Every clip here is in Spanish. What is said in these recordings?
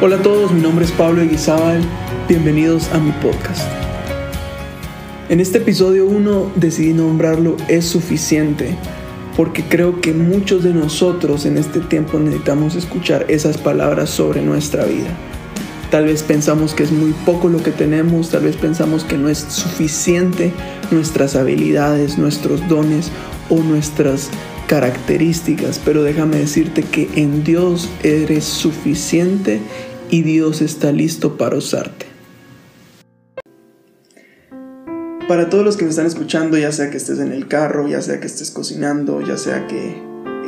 Hola a todos, mi nombre es Pablo Eguizábal, bienvenidos a mi podcast. En este episodio 1 decidí nombrarlo Es suficiente, porque creo que muchos de nosotros en este tiempo necesitamos escuchar esas palabras sobre nuestra vida. Tal vez pensamos que es muy poco lo que tenemos, tal vez pensamos que no es suficiente nuestras habilidades, nuestros dones o nuestras características, pero déjame decirte que en Dios eres suficiente y Dios está listo para usarte. Para todos los que me están escuchando, ya sea que estés en el carro, ya sea que estés cocinando, ya sea que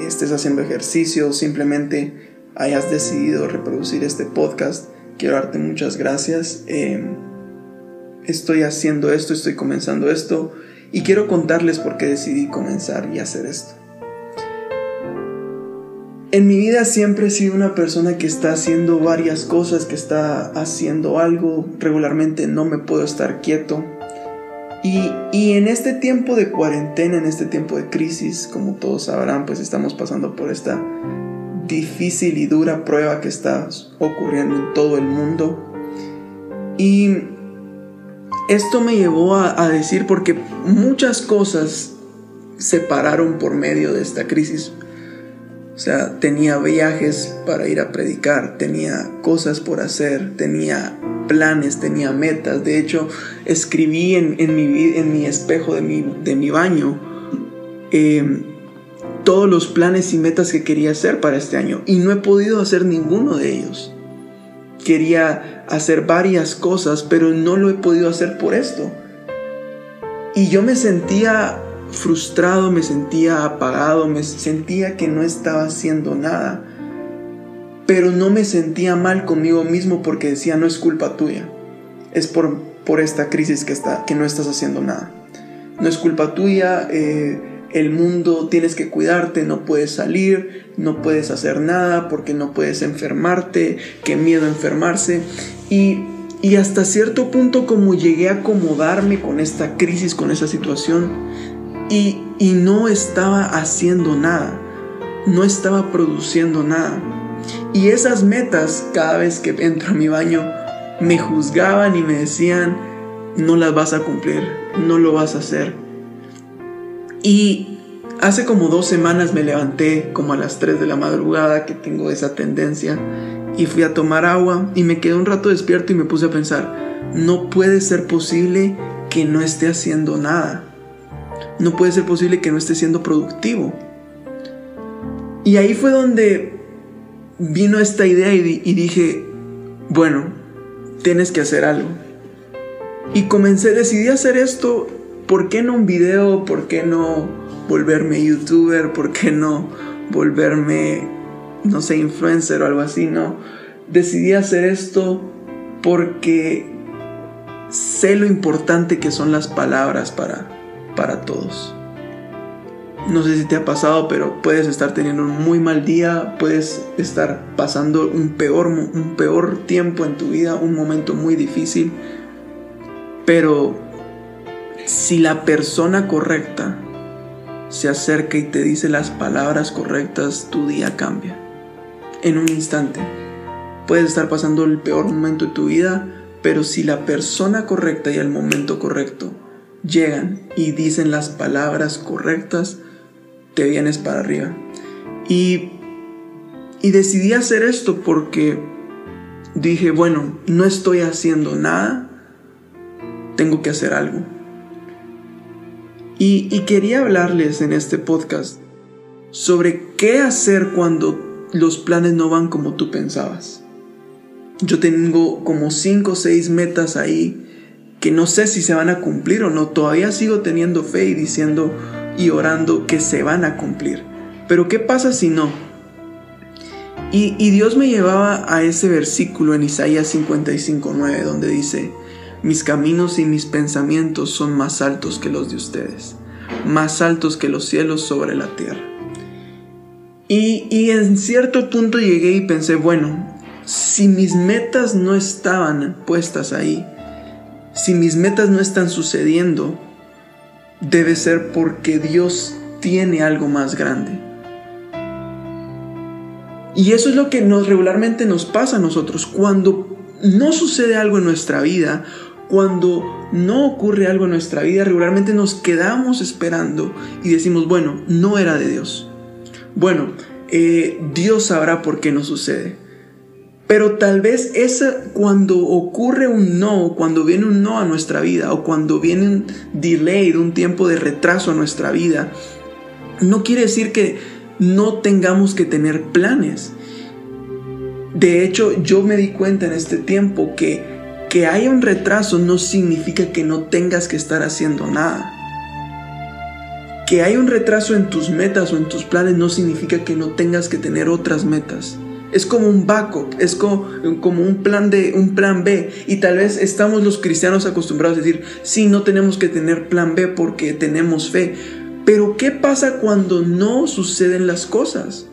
estés haciendo ejercicio, simplemente hayas decidido reproducir este podcast, quiero darte muchas gracias. Em, estoy haciendo esto, estoy comenzando esto y quiero contarles por qué decidí comenzar y hacer esto. En mi vida siempre he sido una persona que está haciendo varias cosas, que está haciendo algo, regularmente no me puedo estar quieto. Y, y, en este tiempo de cuarentena, en este tiempo de crisis, como todos sabrán, pues estamos pasando por esta difícil y dura prueba que está ocurriendo en todo el mundo. Y esto me llevó a, a decir, porque muchas cosas se pararon por medio de esta crisis. O sea, tenía viajes para ir a predicar, tenía cosas por hacer, tenía planes, tenía metas. De hecho, escribí en, mi, en mi, espejo de mi, de mi baño em, todos los planes y metas que quería hacer para este año y no he podido hacer ninguno de ellos. Quería hacer varias cosas, pero no lo he podido hacer por esto. Y yo me sentía frustrado, me sentía apagado, me sentía que no estaba haciendo nada. Pero no me sentía mal conmigo mismo porque decía, no es culpa tuya. Es por, por esta crisis que, está, que no estás haciendo nada. No es culpa tuya, eh, el mundo tienes que cuidarte, no puedes salir, no puedes hacer nada porque no puedes enfermarte, qué miedo enfermarse. Y, y hasta cierto punto como llegué a acomodarme con esta crisis, con esa situación, y, no estaba haciendo nada, no estaba produciendo nada. Y esas metas, cada vez que entro a mi baño, me juzgaban y me decían, no las vas a cumplir, no lo vas a hacer. Y hace como dos semanas me levanté como a las 3 de la madrugada, que tengo esa tendencia, y fui a tomar agua y me quedé un rato despierto y me puse a pensar, no puede ser posible que no esté haciendo nada no puede ser posible que no esté siendo productivo. Y ahí fue donde vino esta idea y, dije, bueno, tienes que hacer algo. Y comencé, decidí hacer esto, ¿por qué no un video? ¿Por qué no volverme youtuber? ¿Por qué no volverme, no sé, influencer o algo así? No, decidí hacer esto porque sé lo importante que son las palabras para, para todos. No sé si te ha pasado, pero puedes estar teniendo un muy mal día, puedes estar pasando un peor, un peor tiempo en tu vida, un momento muy difícil. Pero si la persona correcta se acerca y te dice las palabras correctas, tu día cambia. En un instante. Puedes estar pasando el peor momento de tu vida, pero si la persona correcta y el momento correcto llegan y dicen las palabras correctas, te vienes para arriba. Y, y decidí hacer esto porque dije, bueno, no estoy haciendo nada, tengo que hacer algo. Y, y quería hablarles en este podcast sobre qué hacer cuando los planes no van como tú pensabas. Yo tengo como 5 o 6 metas ahí que no sé si se van a cumplir o no. Todavía sigo teniendo fe y diciendo y orando que se van a cumplir. Pero ¿qué pasa si no? Y, Dios me llevaba a ese versículo en Isaías 55.9 donde dice, mis caminos y mis pensamientos son más altos que los de ustedes, más altos que los cielos sobre la tierra. Y, y en cierto punto llegué y pensé, bueno, si mis metas no estaban puestas ahí, si mis metas no están sucediendo, debe ser porque Dios tiene algo más grande. Y eso es lo que nos regularmente nos pasa a nosotros. Cuando no sucede algo en nuestra vida, cuando no ocurre algo en nuestra vida, regularmente nos quedamos esperando y decimos, bueno, no era de Dios. Bueno, eh, Dios sabrá por qué no sucede. Pero tal vez esa, cuando ocurre un no, cuando viene un no a nuestra vida, o cuando viene un delay, un tiempo de retraso a nuestra vida, no quiere decir que no tengamos que tener planes. De hecho, yo me di cuenta en este tiempo que que haya un retraso no significa que no tengas que estar haciendo nada. Que haya un retraso en tus metas o en tus planes no significa que no tengas que tener otras metas. Es como un backup, es como, un, plan de, un plan B. Y tal vez estamos los cristianos acostumbrados a decir, sí, no tenemos que tener plan B porque tenemos fe. Pero ¿qué pasa cuando no suceden las cosas?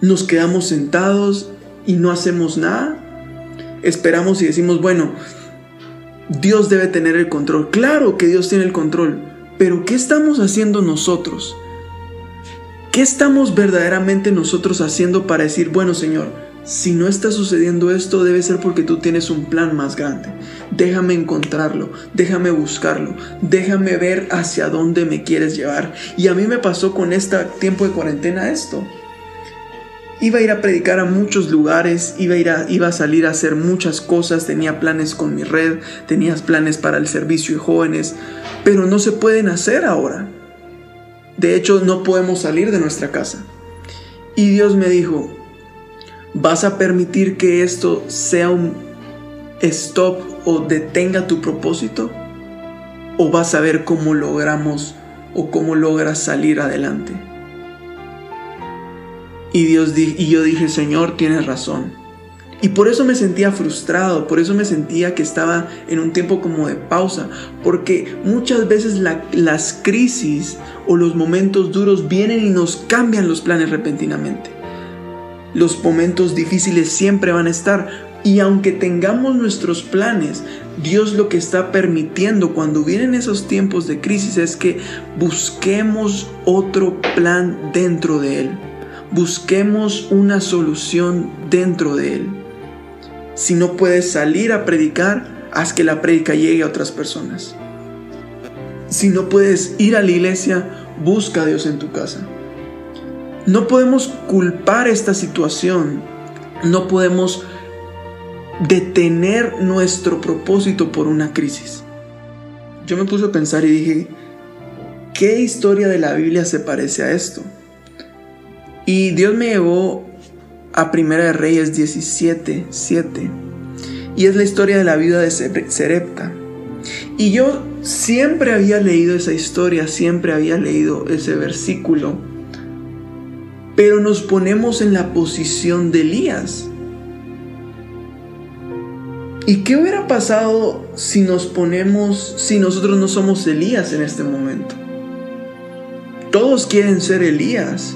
¿Nos quedamos sentados y no hacemos nada? esperamos y decimos, bueno, Dios debe tener el control. Claro que Dios tiene el control, pero ¿qué estamos haciendo nosotros? ¿Qué estamos verdaderamente nosotros haciendo para decir, bueno Señor, si no está sucediendo esto, debe ser porque tú tienes un plan más grande. Déjame encontrarlo, déjame buscarlo, déjame ver hacia dónde me quieres llevar. Y a mí me pasó con este tiempo de cuarentena esto. Iba a ir a predicar a muchos lugares, iba a, ir iba a salir a hacer muchas cosas, tenía planes con mi red, tenía planes para el servicio de jóvenes, pero no se pueden hacer ahora. De hecho, no podemos salir de nuestra casa. Y Dios me dijo, ¿vas a permitir que esto sea un stop o detenga tu propósito? ¿O vas a ver cómo logramos o cómo logras salir adelante? Y, Dios y yo dije, Señor, tienes razón. Y por eso me sentía frustrado, por eso me sentía que estaba en un tiempo como de pausa, porque muchas veces las crisis o los momentos duros vienen y nos cambian los planes repentinamente. Los momentos difíciles siempre van a estar y aunque tengamos nuestros planes, Dios lo que está permitiendo cuando vienen esos tiempos de crisis es que busquemos otro plan dentro de Él busquemos una solución dentro de Él. Si no puedes salir a predicar, haz que la prédica llegue a otras personas. Si no puedes ir a la iglesia, busca a Dios en tu casa. No podemos culpar esta situación, no podemos detener nuestro propósito por una crisis. Yo me puse a pensar y dije, ¿qué historia de la Biblia se parece a esto? Y Dios me llevó a Primera de Reyes 17, 7. Y es la historia de la vida de Serepta. Y yo siempre había leído esa historia, siempre había leído ese versículo. Pero nos ponemos en la posición de Elías. ¿Y qué hubiera pasado si nos ponemos, si nosotros no somos Elías en este momento? Todos quieren ser Elías.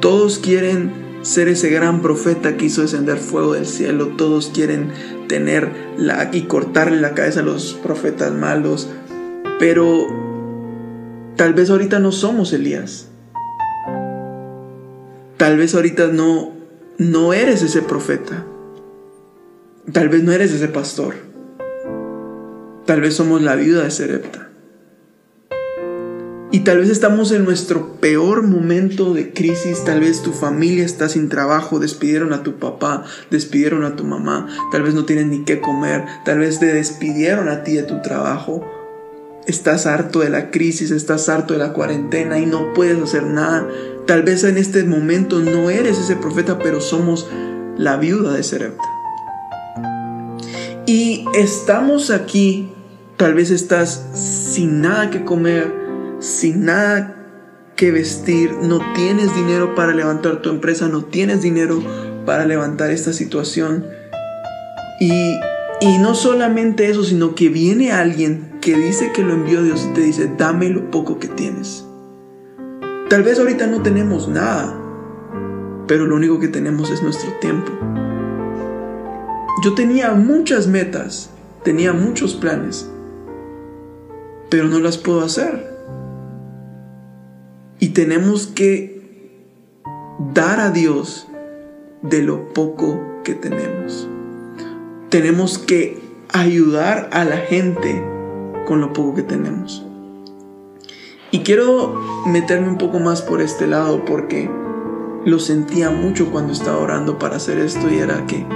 Todos quieren ser ese gran profeta que hizo descender fuego del cielo. Todos quieren tener la, y cortarle la cabeza a los profetas malos. Pero tal vez ahorita no somos Elías. Tal vez ahorita no, no eres ese profeta. Tal vez no eres ese pastor. Tal vez somos la viuda de Serepta. Y tal vez estamos en nuestro peor momento de crisis, tal vez tu familia está sin trabajo, despidieron a tu papá, despidieron a tu mamá, tal vez no tienen ni qué comer, tal vez te despidieron a ti de tu trabajo. Estás harto de la crisis, estás harto de la cuarentena y no puedes hacer nada. Tal vez en este momento no eres ese profeta, pero somos la viuda de Serepta. Y estamos aquí, tal vez estás sin nada que comer, sin nada que vestir, no tienes dinero para levantar tu empresa, no tienes dinero para levantar esta situación. Y, y no solamente eso, sino que viene alguien que dice que lo envió Dios y te dice, dame lo poco que tienes. Tal vez ahorita no tenemos nada, pero lo único que tenemos es nuestro tiempo. Yo tenía muchas metas, tenía muchos planes, pero no las puedo hacer. Y tenemos que dar a Dios de lo poco que tenemos. Tenemos que ayudar a la gente con lo poco que tenemos. Y quiero meterme un poco más por este lado porque lo sentía mucho cuando estaba orando para hacer esto y era que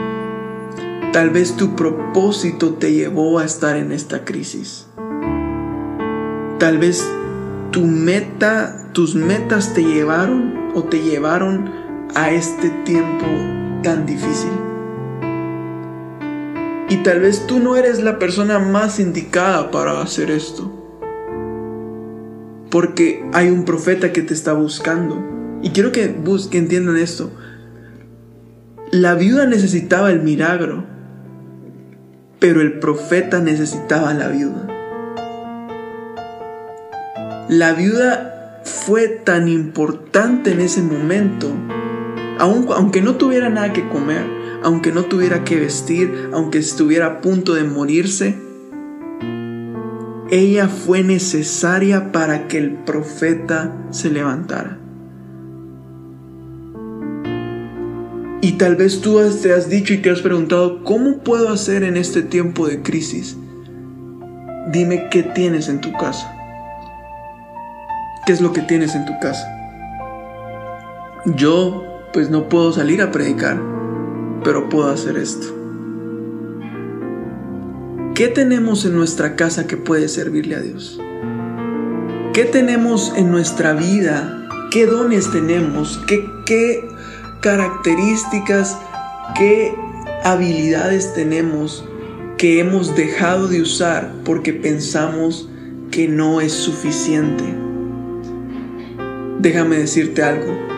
tal vez tu propósito te llevó a estar en esta crisis. Tal vez tu meta, tus metas te llevaron o te llevaron a este tiempo tan difícil. Y tal vez tú no eres la persona más indicada para hacer esto. Porque hay un profeta que te está buscando. Y quiero que, entiendan esto. La viuda necesitaba el milagro, pero el profeta necesitaba la viuda. La viuda fue tan importante en ese momento, aunque no tuviera nada que comer, aunque no tuviera que vestir, aunque estuviera a punto de morirse, ella fue necesaria para que el profeta se levantara. Y tal vez tú te has dicho y te has preguntado, ¿cómo puedo hacer en este tiempo de crisis? Dime qué tienes en tu casa. ¿Qué es lo que tienes en tu casa? Yo pues no puedo salir a predicar, pero puedo hacer esto. ¿Qué tenemos en nuestra casa que puede servirle a Dios? ¿Qué tenemos en nuestra vida? ¿Qué dones tenemos? ¿Qué, características, qué habilidades tenemos que hemos dejado de usar porque pensamos que no es suficiente? Déjame decirte algo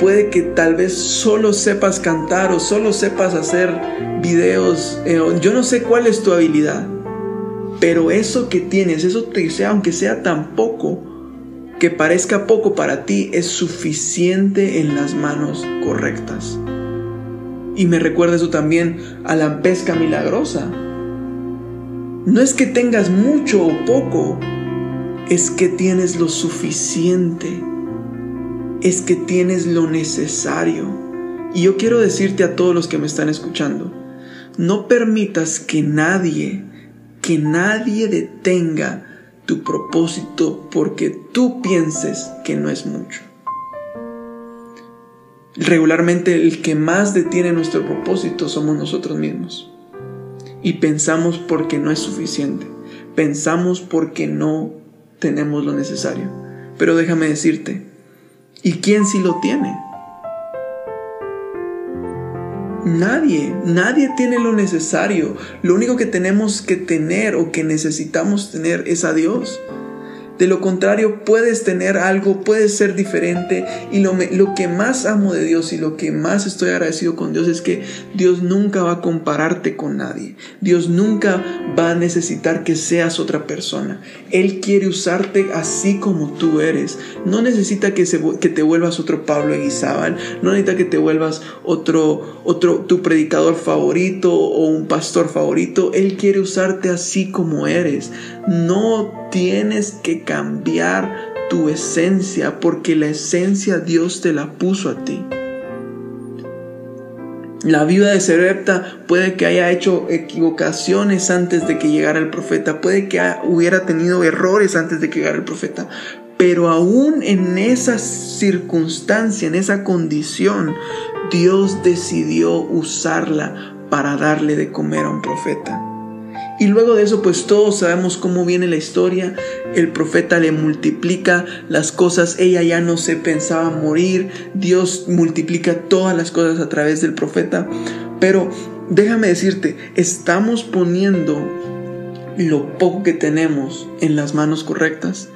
puede que tal vez solo sepas cantar o solo sepas hacer videos. Eh, yo no sé cuál es tu habilidad. Pero eso que tienes, eso que sea, aunque sea tan poco, que parezca poco para ti, es suficiente en las manos correctas. Y me recuerda eso también a la pesca milagrosa. No es que tengas mucho o poco, es que tienes lo suficiente es que tienes lo necesario. Y yo quiero decirte a todos los que me están escuchando, no permitas que nadie, que nadie detenga tu propósito porque tú pienses que no es mucho. Regularmente el que más detiene nuestro propósito somos nosotros mismos. Y pensamos porque no es suficiente. Pensamos porque no tenemos lo necesario. Pero déjame decirte, ¿Y quién sí lo tiene? Nadie, nadie tiene lo necesario. Lo único que tenemos que tener o que necesitamos tener es a Dios. De lo contrario, puedes tener algo, puedes ser diferente. Y lo, lo, que más amo de Dios y lo que más estoy agradecido con Dios es que Dios nunca va a compararte con nadie. Dios nunca va a necesitar que seas otra persona. Él quiere usarte así como tú eres. No necesita que, se, que te vuelvas otro Pablo Eguizábal. No necesita que te vuelvas otro, otro, tu predicador favorito o un pastor favorito. Él quiere usarte así como eres. No tienes que cambiar tu esencia porque la esencia Dios te la puso a ti. La viuda de Serepta puede que haya hecho equivocaciones antes de que llegara el profeta, puede que hubiera tenido errores antes de que llegara el profeta, pero aún en esa circunstancia, en esa condición, Dios decidió usarla para darle de comer a un profeta. Y luego de eso, pues todos sabemos cómo viene la historia. El profeta le multiplica las cosas. Ella ya no se pensaba morir. Dios multiplica todas las cosas a través del profeta. Pero déjame decirte, estamos poniendo lo poco que tenemos en las manos correctas.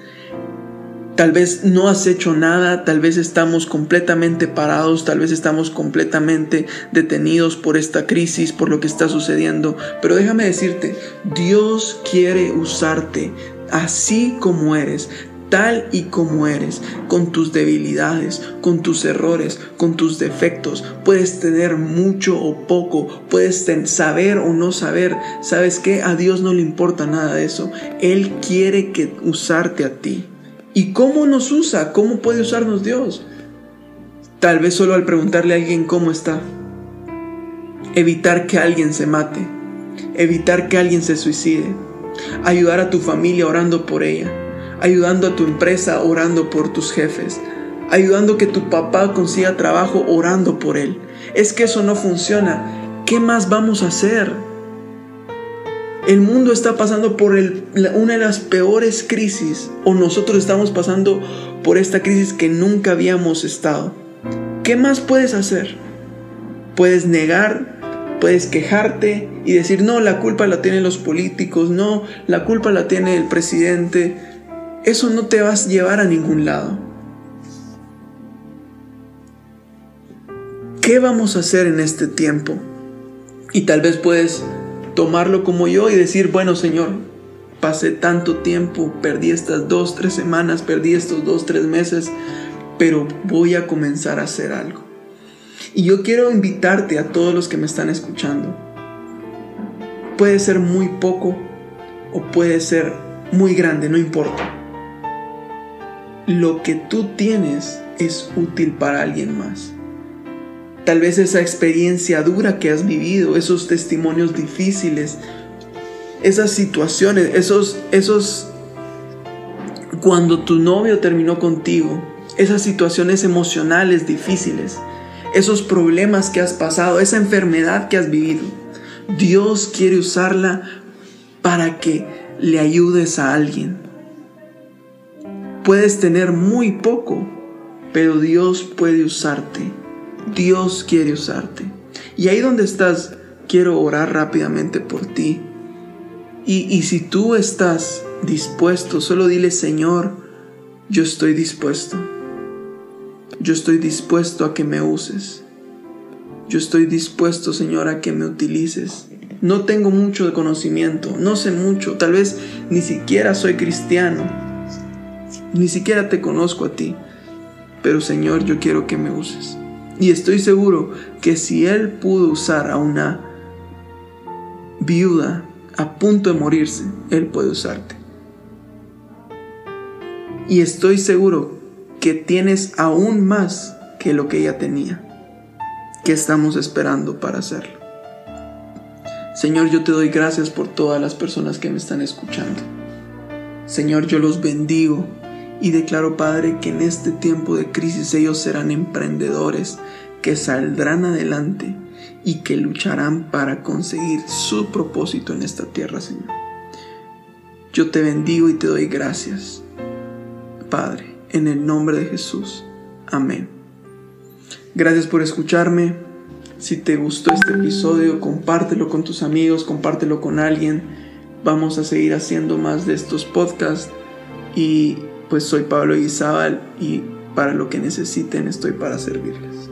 Tal vez no has hecho nada, tal vez estamos completamente parados, tal vez estamos completamente detenidos por esta crisis, por lo que está sucediendo. Pero déjame decirte, Dios quiere usarte así como eres, tal y como eres, con tus debilidades, con tus errores, con tus defectos. Puedes tener mucho o poco, puedes saber o no saber. ¿Sabes qué? A Dios no le importa nada de eso. Él quiere que usarte a ti. ¿Y cómo nos usa? ¿Cómo puede usarnos Dios? Tal vez solo al preguntarle a alguien cómo está. evitar que alguien se mate, evitar que alguien se suicide, ayudar a tu familia orando por ella, ayudando a tu empresa orando por tus jefes, ayudando que tu papá consiga trabajo orando por él. Es que eso no funciona. ¿Qué más vamos a hacer? El mundo está pasando por una de las peores crisis o nosotros estamos pasando por esta crisis que nunca habíamos estado. ¿Qué más puedes hacer? Puedes negar, puedes quejarte y decir, no, la culpa la tienen los políticos, no, la culpa la tiene el presidente. Eso no te vas a llevar a ningún lado. ¿Qué vamos a hacer en este tiempo? Y tal vez puedes tomarlo como yo y decir, bueno Señor, pasé tanto tiempo, perdí estas dos, tres semanas, perdí estos dos, tres meses, pero voy a comenzar a hacer algo. Y yo quiero invitarte a todos los que me están escuchando. Puede ser muy poco o puede ser muy grande, no importa. Lo que tú tienes es útil para alguien más. Tal vez esa experiencia dura que has vivido, esos testimonios difíciles, esas situaciones, esos, esos, cuando tu novio terminó contigo, esas situaciones emocionales difíciles, esos problemas que has pasado, esa enfermedad que has vivido. Dios quiere usarla para que le ayudes a alguien. Puedes tener muy poco, pero Dios puede usarte. Dios quiere usarte. Y ahí donde estás, quiero orar rápidamente por ti. Y, y si tú estás dispuesto, solo dile, Señor, yo estoy dispuesto. Yo estoy dispuesto a que me uses. Yo estoy dispuesto, Señor, a que me utilices. No tengo mucho de conocimiento, no sé mucho, tal vez ni siquiera soy cristiano, ni siquiera te conozco a ti, pero Señor, yo quiero que me uses. Y estoy seguro que si Él pudo usar a una viuda a punto de morirse, Él puede usarte. Y estoy seguro que tienes aún más que lo que ella tenía. que estamos esperando para hacerlo? Señor, yo te doy gracias por todas las personas que me están escuchando. Señor, yo los bendigo y declaro, Padre, que en este tiempo de crisis ellos serán emprendedores que saldrán adelante y que lucharán para conseguir su propósito en esta tierra, Señor. Yo te bendigo y te doy gracias, Padre, en el nombre de Jesús. Amén. Gracias por escucharme. Si te gustó este episodio, compártelo con tus amigos, compártelo con alguien. Vamos a seguir haciendo más de estos podcasts y pues soy Pablo Izábal y para lo que necesiten estoy para servirles.